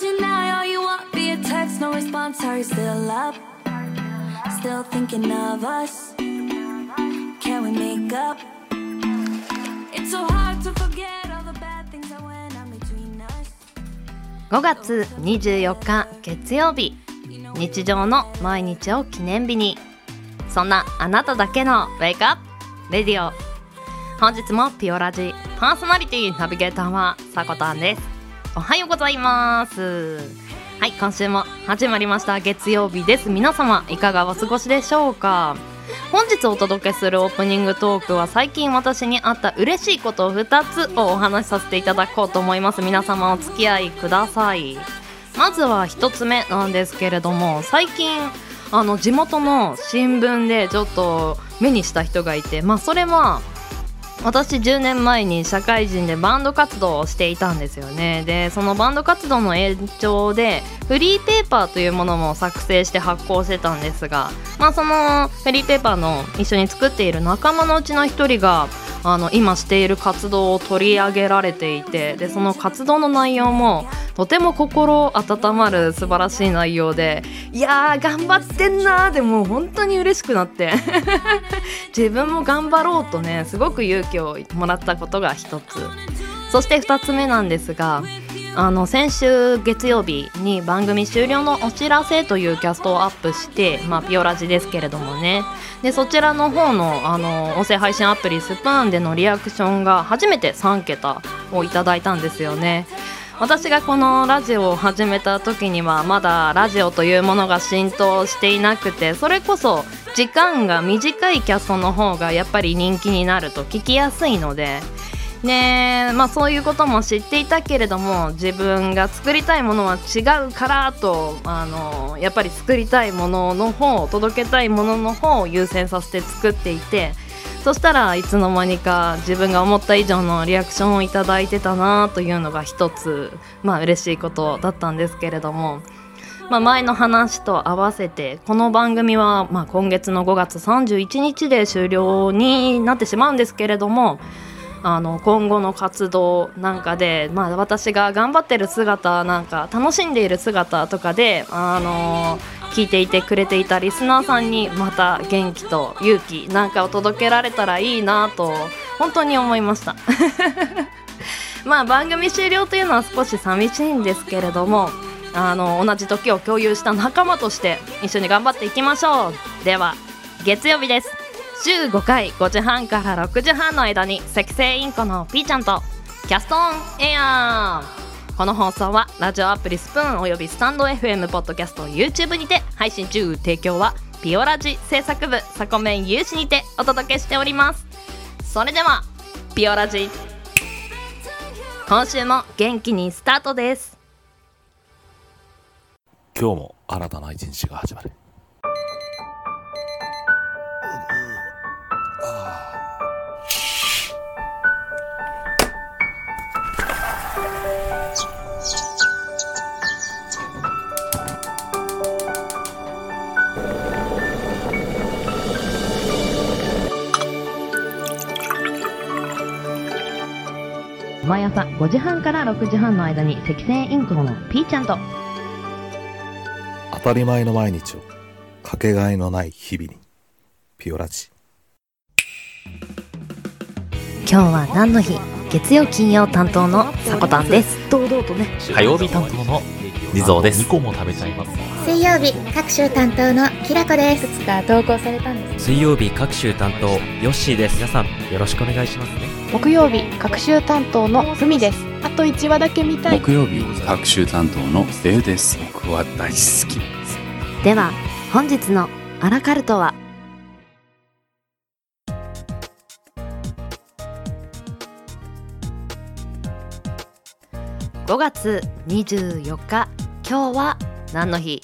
Deny all you want via text, no response. Are you still up? Still thinking of us? Can we make up? It's so hard to forget all the bad things that went on between us. 5月24日月曜日日常の毎日を記念日にそんなあなただけのウェイクアップレディオ本日もピオラジパーソナリティナビゲーターはさこたんですおはようございます。はい今週も始まりました。月曜日です。皆様いかがお過ごしでしょうか？本日お届けするオープニングトークは最近私にあった嬉しいことを2つをお話しさせていただこうと思います。皆様お付き合いください。まずは1つ目なんですけれども最近あの地元の新聞でちょっと目にした人がいてまあそれは私10年前に社会人でバンド活動をしていたんですよね。でそのバンド活動の延長でフリーペーパーというものも作成して発行してたんですがまあそのフリーペーパーの一緒に作っている仲間のうちの一人があの今している活動を取り上げられていてでその活動の内容もとても心温まる素晴らしい内容でいやー頑張ってんなーでも本当に嬉しくなって。自分も頑張ろうとねすごく勇気をもらったことが一つ。そして2つ目なんですがあの先週月曜日に番組終了のお知らせというキャストをアップして、まあ、ピオラジですけれどもね。でそちらの方のあの音声配信アプリスプーンでのリアクションが初めて3桁をいただいたんですよね。私がこのラジオを始めた時にはまだラジオというものが浸透していなくてそれこそ時間が短いキャストの方がやっぱり人気になると聞きやすいのでねまあそういうことも知っていたけれども自分が作りたいものは違うからとあのやっぱり作りたいものの方届けたいものの方を優先させて作っていてそしたらいつの間にか自分が思った以上のリアクションをいいてたなというのが一つまあ嬉しいことだったんですけれども。まあ、前の話と合わせてこの番組はま今月の5月31日で終了になってしまうんですけれどもあの今後の活動なんかで、まあ、私が頑張ってる姿なんか楽しんでいる姿とかで、あの聞いていてくれていたリスナーさんにまた元気と勇気なんかを届けられたらいいなと本当に思いました。まあ番組終了というのは少し寂しいんですけれどもあの同じ時を共有した仲間として一緒に頑張っていきましょう。では月曜日です。週5回5時半から6時半の間に赤星インコのピーちゃんとキャストオンエアー。この放送はラジオアプリスプーンおよびスタンド FM ポッドキャスト YouTube にて配信中。提供はピオラジ制作部サコメン有志にてお届けしております。それではピオラジ。今週も元気にスタートです。今日も新たな一日が始まる毎朝5時半から6時半の間に赤星インコのピーちゃんと。当たり前の毎日をかけがえのない日々にピオラジ。今日は何の日？月曜金曜担当のさこたんです。堂々とね。火曜日担当の地蔵です。2個も食べちゃいます。水曜日各週担当のきらこです。つか投稿されたんです。水曜日各週担当ヨッシーです。皆さんよろしくお願いしますね。木曜日各週担当のふみです。あと1話だけ見たい。木曜日各週担当のデウです。僕は大好きです。では本日のアラカルトは？5月24日今日は何の日？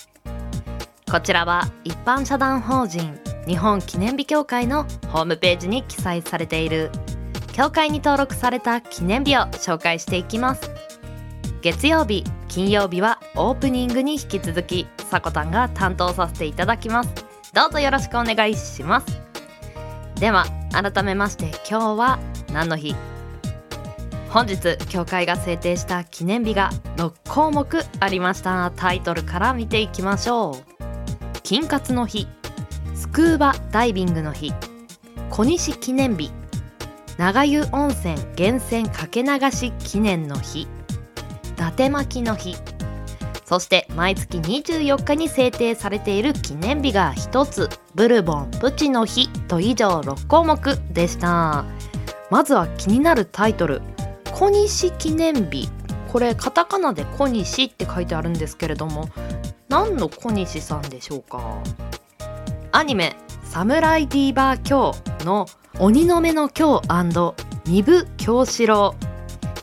こちらは一般社団法人日本記念日協会のホームページに記載されている協会に登録された記念日を紹介していきます。月曜日金曜日はオープニングに引き続きさこたんが担当させていただきます。どうぞよろしくお願いします。では改めまして今日は何の日？本日協会が制定した記念日が6項目ありました。タイトルから見ていきましょう。金活の日スクーバダイビングの日小西記念日長湯温泉源泉かけ流し記念の日伊達巻の日そして毎月24日に制定されている記念日が1つブルボンプチの日と以上6項目でした。まずは気になるタイトル。小西記念日。これカタカナで小西って書いてあるんですけれども何の小西さんでしょうか？アニメ「 SAMURAI DEEPER KYO」の鬼の目の狂、壬生京四郎。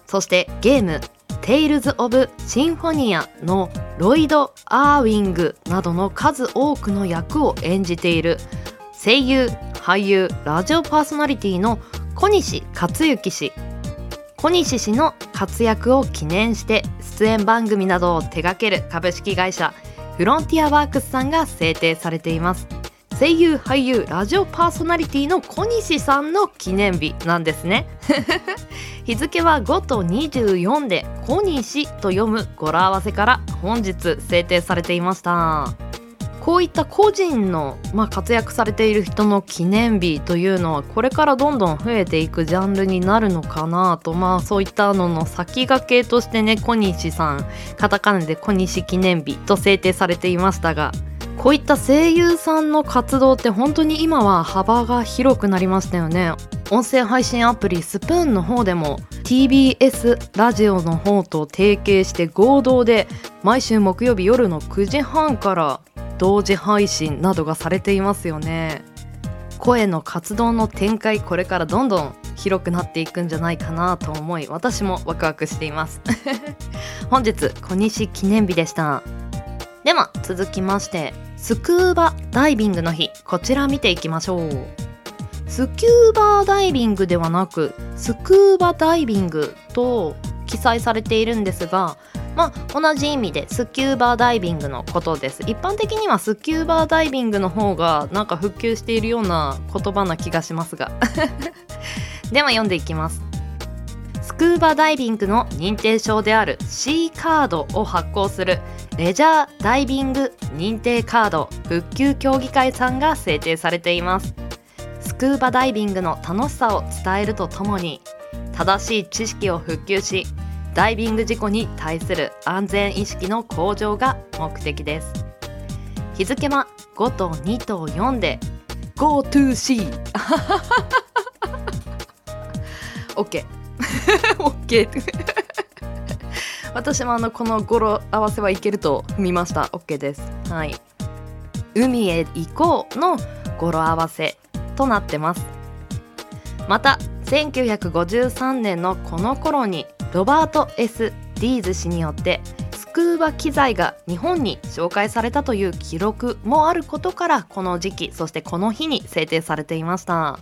そしてゲーム「テイルズ・オブ・シンフォニア」のロイド・アーウィングなどの数多くの役を演じている声優俳優ラジオパーソナリティの小西克幸氏。小西氏の活躍を記念して出演番組などを手掛ける株式会社フロンティアワークスさんが制定されています。声優俳優ラジオパーソナリティの小西さんの記念日なんですね。日付は5と24で小西と読む語呂合わせから本日制定されていました。こういった個人の、まあ、活躍されている人の記念日というのはこれからどんどん増えていくジャンルになるのかなと。まあそういったのの先駆けとしてね小西さんカタカナで小西記念日と制定されていましたがこういった声優さんの活動って本当に今は幅が広くなりましたよね。音声配信アプリスプーンの方でも TBS ラジオの方と提携して合同で毎週木曜日夜の9時半から同時配信などがされていますよね。声の活動の展開これからどんどん広くなっていくんじゃないかなと思い私もワクワクしています。本日小西記念日でした。では続きましてスクーバダイビングの日こちら見ていきましょう。スキューバーダイビングではなくスクーバダイビングと記載されているんですがまあ、同じ意味でスキューバーダイビングのことです。一般的にはスキューバーダイビングの方がなんか普及しているような言葉な気がしますが。では読んでいきます。スクーバダイビングの認定証である C カードを発行するレジャーダイビング認定カード復旧協議会さんが制定されています。スクーバダイビングの楽しさを伝えるとともに正しい知識を復旧しダイビング事故に対する安全意識の向上が目的です。日付は5と2と4で。Go to sea OK OK 私もあのこの語呂合わせはいけると踏みました。OK です。はい。海へ行こうの語呂合わせとなってます。また1953年のこの頃にロバート・ S・ ディーズ氏によってスクーバ機材が日本に紹介されたという記録もあることからこの時期そしてこの日に制定されていました。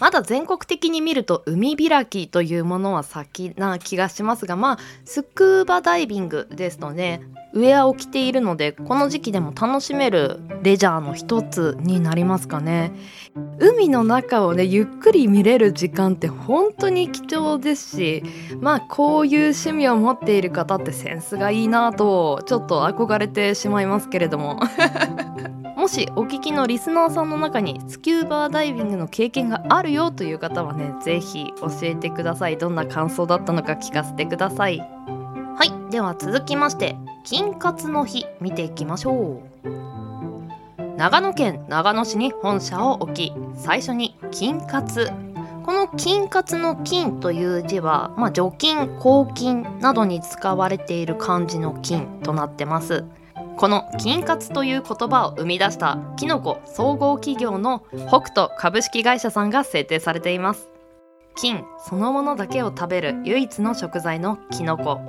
まだ全国的に見ると海開きというものは先な気がしますがまあスクーバダイビングですとねウェアを着ているのでこの時期でも楽しめるレジャーの一つになりますかね。海の中をねゆっくり見れる時間って本当に貴重ですしまあこういう趣味を持っている方ってセンスがいいなとちょっと憧れてしまいますけれども。もしお聞きのリスナーさんの中にスキューバーダイビングの経験があるよという方はね是非教えてください。どんな感想だったのか聞かせてください。はい。では続きまして金活の日見ていきましょう。長野県長野市に本社を置き最初に金活。この金活の金という字は、まあ、除菌抗菌などに使われている漢字の金となってます。この金活という言葉を生み出したキノコ総合企業の北斗株式会社さんが制定されています。金そのものだけを食べる唯一の食材のキノコ。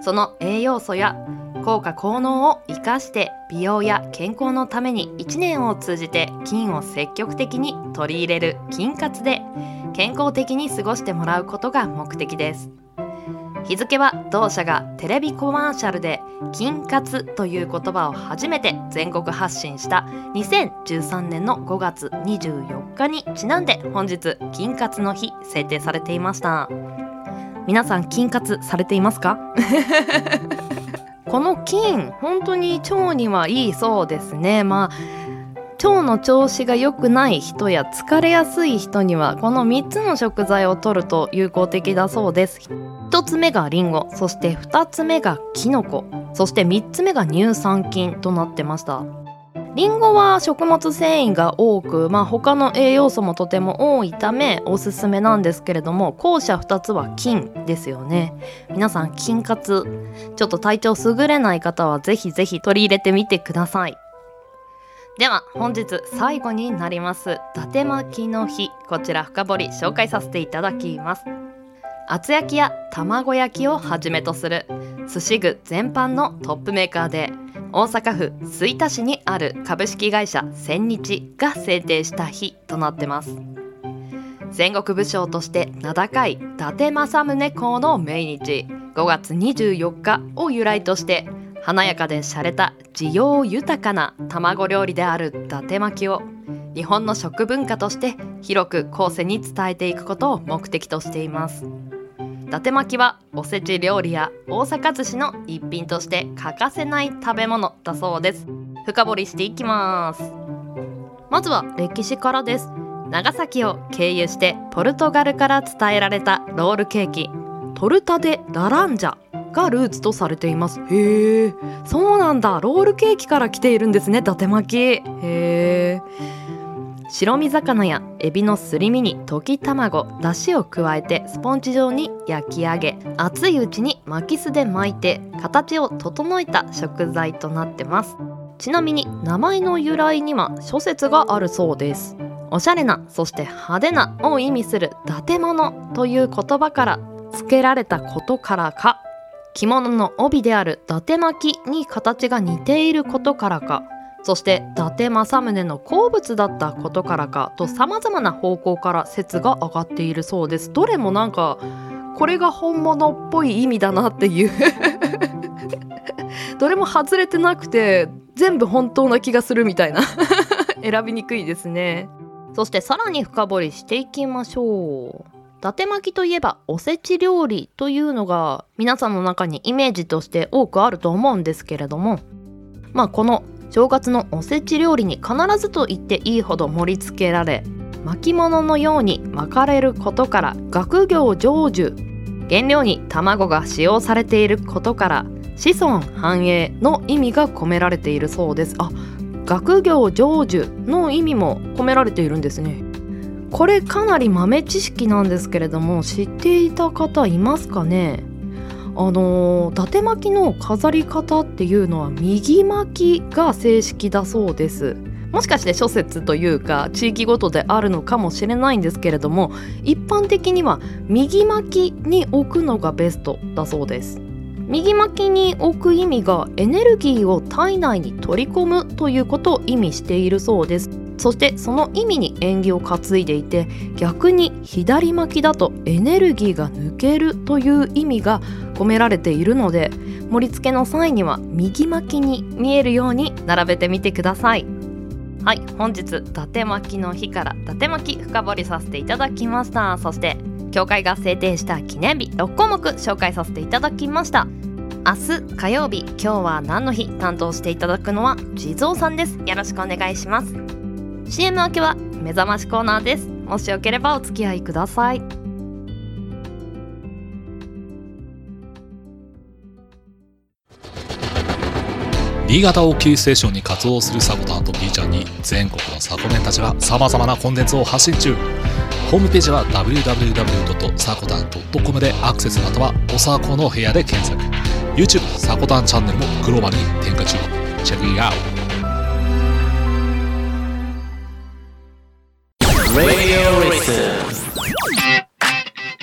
その栄養素や効果効能を生かして美容や健康のために1年を通じて金を積極的に取り入れる金活で健康的に過ごしてもらうことが目的です。日付は同社がテレビコマーシャルで「金活」という言葉を初めて全国発信した2013年の5月24日にちなんで本日金活の日制定されていました。皆さん菌活されていますか？この菌本当に腸にはいいそうですね。まあ腸の調子が良くない人や疲れやすい人にはこの3つの食材を摂ると有効的だそうです。1つ目がリンゴそして2つ目がキノコそして3つ目が乳酸菌となってました。リンゴは食物繊維が多く、まあ、他の栄養素もとても多いためおすすめなんですけれども後者2つは菌ですよね。皆さん菌活ちょっと体調優れない方はぜひぜひ取り入れてみてください。では本日最後になります。伊達巻きの日。こちら深掘り紹介させていただきます。厚焼きや卵焼きをはじめとする。寿司具全般のトップメーカーで大阪府吹田市にある株式会社千日が制定した日となってます。戦国武将として名高い伊達政宗公の命日。5月24日を由来として華やかで洒落た需要豊かな卵料理である伊達巻きを日本の食文化として広く後世に伝えていくことを目的としています。伊達巻きはおせち料理や大阪寿司の一品として欠かせない食べ物だそうです。深掘りしていきますまずは歴史からです。長崎を経由してポルトガルから伝えられたロールケーキトルタデ・ラランジャがルーツとされています。へえ。そうなんだ。ロールケーキから来ているんですね。伊達巻。きへえ。白身魚やエビのすり身に溶き卵だしを加えてスポンジ状に焼き上げ熱いうちに巻きすで巻いて形を整えた食材となってます。ちなみに名前の由来には諸説があるそうです。おしゃれなそして派手なを意味する伊達物という言葉から付けられたことからか着物の帯である伊達巻に形が似ていることからか。そして伊達政宗の好物だったことからか。とさまざまな方向から説が上がっているそうです。どれもなんかこれが本物っぽい意味だなっていう。どれも外れてなくて全部本当な気がするみたいな。選びにくいですね。そしてさらに深掘りしていきましょう。達巻きといえばおせち料理というのが皆さんの中にイメージとして多くあると思うんですけれどもまあこの正月のおせち料理に必ずと言っていいほど盛り付けられ巻物のように巻かれることから学業成就原料に卵が使用されていることから子孫繁栄の意味が込められているそうです。あ学業成就の意味も込められているんですね。これかなり豆知識なんですけれども知っていた方いますかね？あの伊達巻きの飾り方っていうのは右巻きが正式だそうです。もしかして諸説というか地域ごとであるのかもしれないんですけれども一般的には右巻きに置くのがベストだそうです。右巻きに置く意味がエネルギーを体内に取り込むということを意味しているそうです。そしてその意味に縁起を担いでいて逆に左巻きだとエネルギーが抜けるという意味が込められているので盛り付けの際には右巻きに見えるように並べてみてください。はい本日伊達巻きの日から伊達巻き深掘りさせていただきました。そして協会が制定した記念日6項目紹介させていただきました。明日火曜日今日は何の日担当していただくのは地蔵さんです。よろしくお願いします。CM 明けは目覚ましコーナーです。もしよければお付き合いください。新潟をキーステーションに活動するサコタンと B ちゃんに全国のサコメンたちがさまざまなコンテンツを発信中。ホームページは www. サコタン .com でアクセスまたはおさこの部屋で検索。YouTube サコタンチャンネルもグローバルに展開中。チェックイアウト。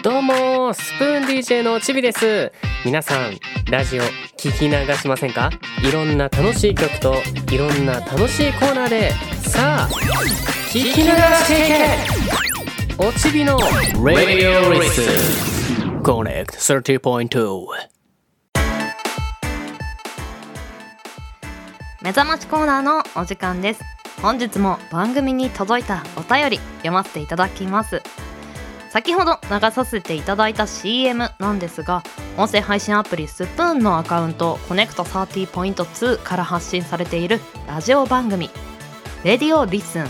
どうもスプーン DJ のちびです。皆さんラジオ聞き流しませんか？いろんな楽しい曲といろんな楽しいコーナーで。さあ聞き流していけ！おちびの Radio Listen Connect 30.2目覚ましコーナーのお時間です。本日も番組に届いたお便り読ませていただきます。先ほど流させていただいた CM なんですが音声配信アプリスプーンのアカウントコネクト30.2から発信されているラジオ番組「レディオリスン」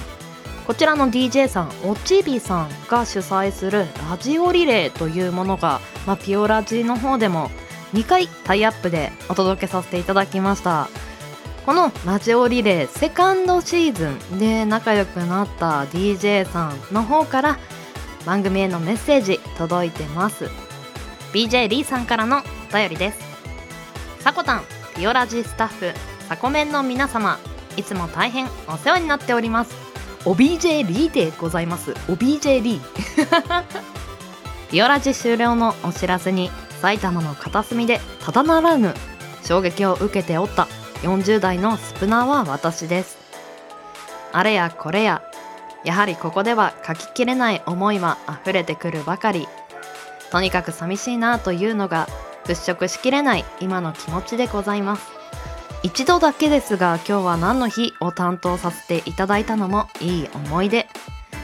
こちらの DJ さんおちびさんが主催するラジオリレーというものが、まあ、ピオラジの方でも2回タイアップでお届けさせていただきました。このラジオリレーセカンドシーズンで仲良くなった DJ さんの方から番組へのメッセージ届いてます。BJ リーさんからのお便りです。さこたんピオラジスタッフサコメンの皆様いつも大変お世話になっております。お BJ リーでございます。お BJ リー。ピオラジ終了のお知らせに埼玉の片隅でただならぬ衝撃を受けておった40代のスプナーは私です。あれやこれややはりここでは書ききれない思いは溢れてくるばかり。とにかく寂しいなというのが払拭しきれない今の気持ちでございます。一度だけですが今日は何の日を担当させていただいたのもいい思い出。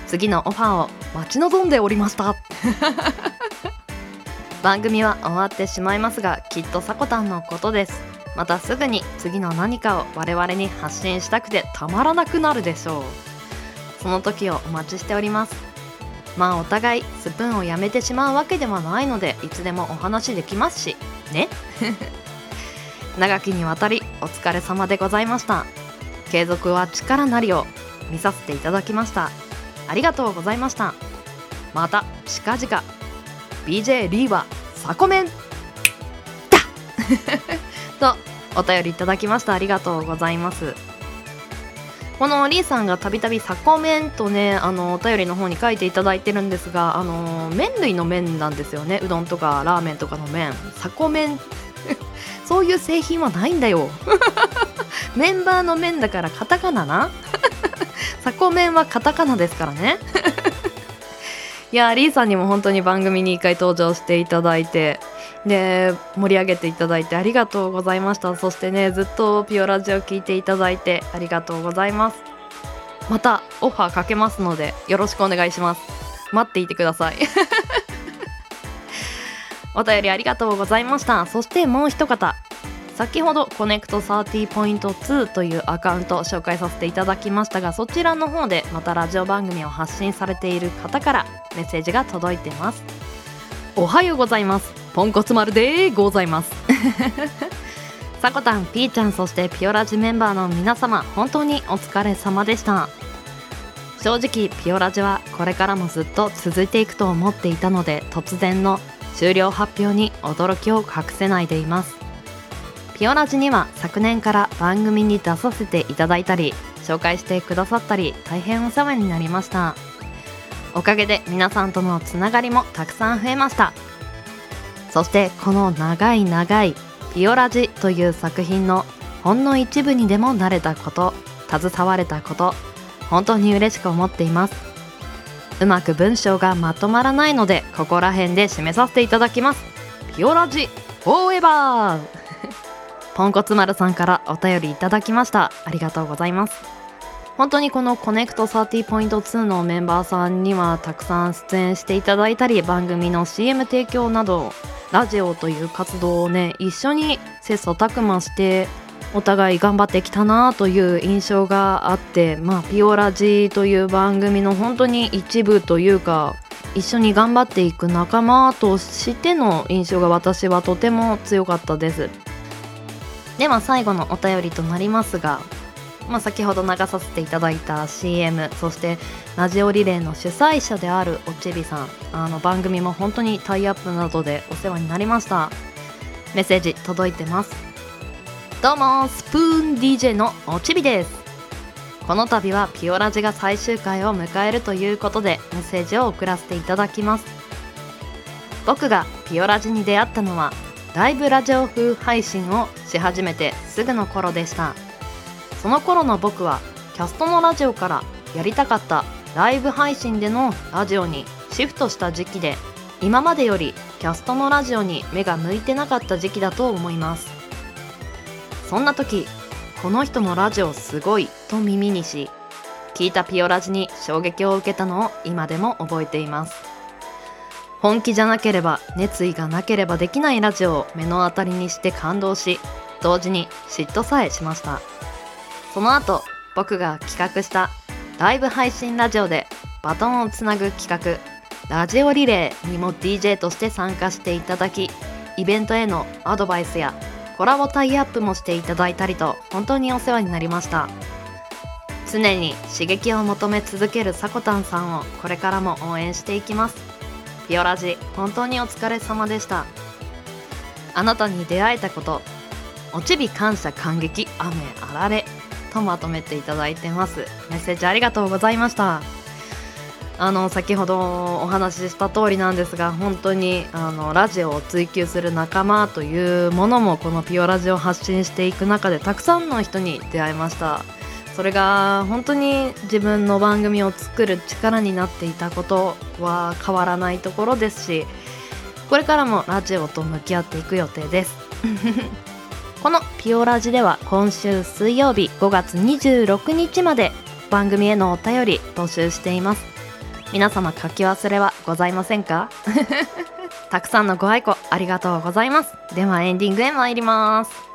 次のオファーを待ち望んでおりました。番組は終わってしまいますがきっとさこたんのことですまたすぐに次の何かを我々に発信したくてたまらなくなるでしょう。その時をお待ちしております。まあお互いスプーンをやめてしまうわけではないのでいつでもお話できますし。ね。長きにわたりお疲れ様でございました。継続は力なりを見させていただきました。ありがとうございました。また近々 BJ リーはサコメン。だ。とお便りいただきました。ありがとうございます。このリーさんがたびたびサコメンとねあのお便りの方に書いていただいてるんですがあの麺類の麺なんですよね。うどんとかラーメンとかの麺。サコメン。そういう製品はないんだよ。メンバーの麺だからカタカナな。サコメンはカタカナですからね。いやリーさんにも本当に番組に1回登場していただいて。で盛り上げていただいてありがとうございました。そしてねずっとピオラジオ聞いていただいてありがとうございます。またオファーかけますのでよろしくお願いします。待っていてください。お便りありがとうございました。そしてもう一方先ほどコネクト30.2というアカウントを紹介させていただきましたがそちらの方でまたラジオ番組を発信されている方からメッセージが届いてます。おはようございます。ポンコツ丸でございます。さこたん、ピーちゃんそしてピオラジメンバーの皆様本当にお疲れ様でした。正直ピオラジはこれからもずっと続いていくと思っていたので突然の終了発表に驚きを隠せないでいます。ピオラジには昨年から番組に出させていただいたり紹介してくださったり大変お世話になりました。おかげで皆さんとのつながりもたくさん増えました。そしてこの長い長いピオラジという作品のほんの一部にでもなれたこと携われたこと本当に嬉しく思っています。うまく文章がまとまらないのでここら辺で締めさせていただきます。ピオラジフォーエバー。ポンコツ丸さんからお便りいただきました。ありがとうございます。本当にこのコネクト30.2のメンバーさんにはたくさん出演していただいたり番組の CM 提供などラジオという活動をね一緒に切磋琢磨してお互い頑張ってきたなという印象があってまあピオラジという番組の本当に一部というか一緒に頑張っていく仲間としての印象が私はとても強かったです。では最後のお便りとなりますが、まあ、先ほど流させていただいた CM そしてラジオリレーの主催者であるおちびさん。あの番組も本当にタイアップなどでお世話になりました。メッセージ届いてます。どうもスプーン DJ のおちびです。この度はピオラジが最終回を迎えるということでメッセージを送らせていただきます。僕がピオラジに出会ったのはライブラジオ風配信をし始めてすぐの頃でした。その頃の僕はキャストのラジオからやりたかったライブ配信でのラジオにシフトした時期で今までよりキャストのラジオに目が向いてなかった時期だと思います。そんな時この人のラジオすごいと耳にし聞いたピオラジに衝撃を受けたのを今でも覚えています。本気じゃなければ熱意がなければできないラジオを目の当たりにして感動し同時に嫉妬さえしました。その後僕が企画したライブ配信ラジオでバトンをつなぐ企画ラジオリレーにも DJ として参加していただきイベントへのアドバイスやコラボタイアップもしていただいたりと本当にお世話になりました。常に刺激を求め続けるさこたんさんをこれからも応援していきます。ピオラジ本当にお疲れ様でした。あなたに出会えたことおちび感謝感激雨あられ。とまとめていただいてます。メッセージありがとうございました。あの先ほどお話しした通りなんですが本当にあのラジオを追求する仲間というものもこのピオラジオを発信していく中でたくさんの人に出会いました。それが本当に自分の番組を作る力になっていたことは変わらないところですしこれからもラジオと向き合っていく予定です。このピオラジでは今週水曜日5月26日まで番組へのお便り募集しています。皆様書き忘れはございませんか？たくさんのご愛顧ありがとうございます。ではエンディングへ参ります。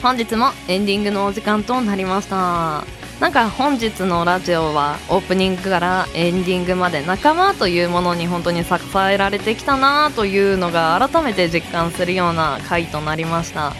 本日もエンディングのお時間となりました。なんか本日のラジオはオープニングからエンディングまで仲間というものに本当に支えられてきたなというのが改めて実感するような回となりました。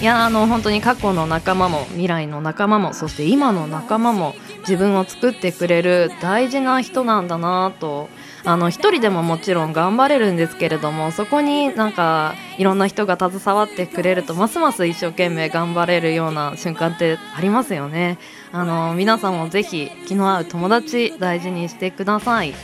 いやあの本当に過去の仲間も未来の仲間もそして今の仲間も自分を作ってくれる大事な人なんだなとあの一人でももちろん頑張れるんですけれどもそこになんかいろんな人が携わってくれるとますます一生懸命頑張れるような瞬間ってありますよね。あの皆さんもぜひ気の合う友達大事にしてください。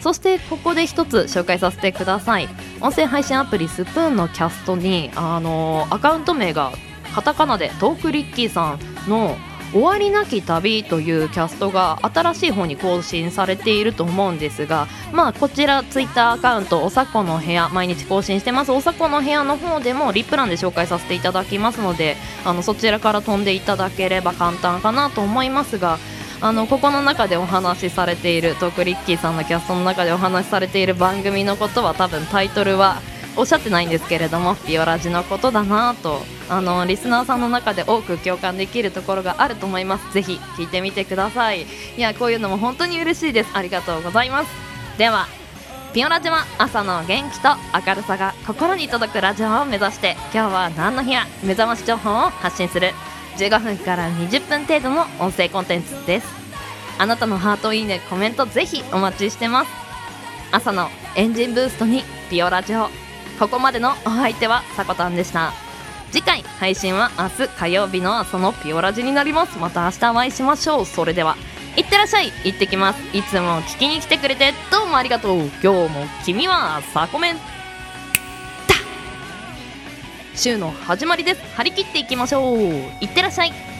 そしてここで一つ紹介させてください。音声配信アプリスプーンのキャストにあのアカウント名がカタカナでトークリッキーさんの終わりなき旅というキャストが新しい方に更新されていると思うんですが、まあ、こちらツイッターアカウントおさこの部屋毎日更新してます。おさこの部屋の方でもリップ欄で紹介させていただきますのであのそちらから飛んでいただければ簡単かなと思いますがあのここの中でお話しされているトークリッキーさんのキャストの中でお話しされている番組のことは多分タイトルはおっしゃってないんですけれどもビオラジのことだなとあのリスナーさんの中で多く共感できるところがあると思います。ぜひ聞いてみてください。いやこういうのも本当に嬉しいです。ありがとうございます。ではピオラジは朝の元気と明るさが心に届くラジオを目指して今日は何の日や目覚まし情報を発信する。15分から20分程度の音声コンテンツです。あなたのハートいいねコメントぜひお待ちしてます。朝のエンジンブーストにピオラジオここまでのお相手はさこたんでした。次回配信は明日火曜日の朝のピオラジになります。また明日お会いしましょう。それではいってらっしゃい。行ってきます。いつも聞きに来てくれてどうもありがとう。今日も君はサコメンだ週の始まりです。張り切っていきましょう。いってらっしゃい。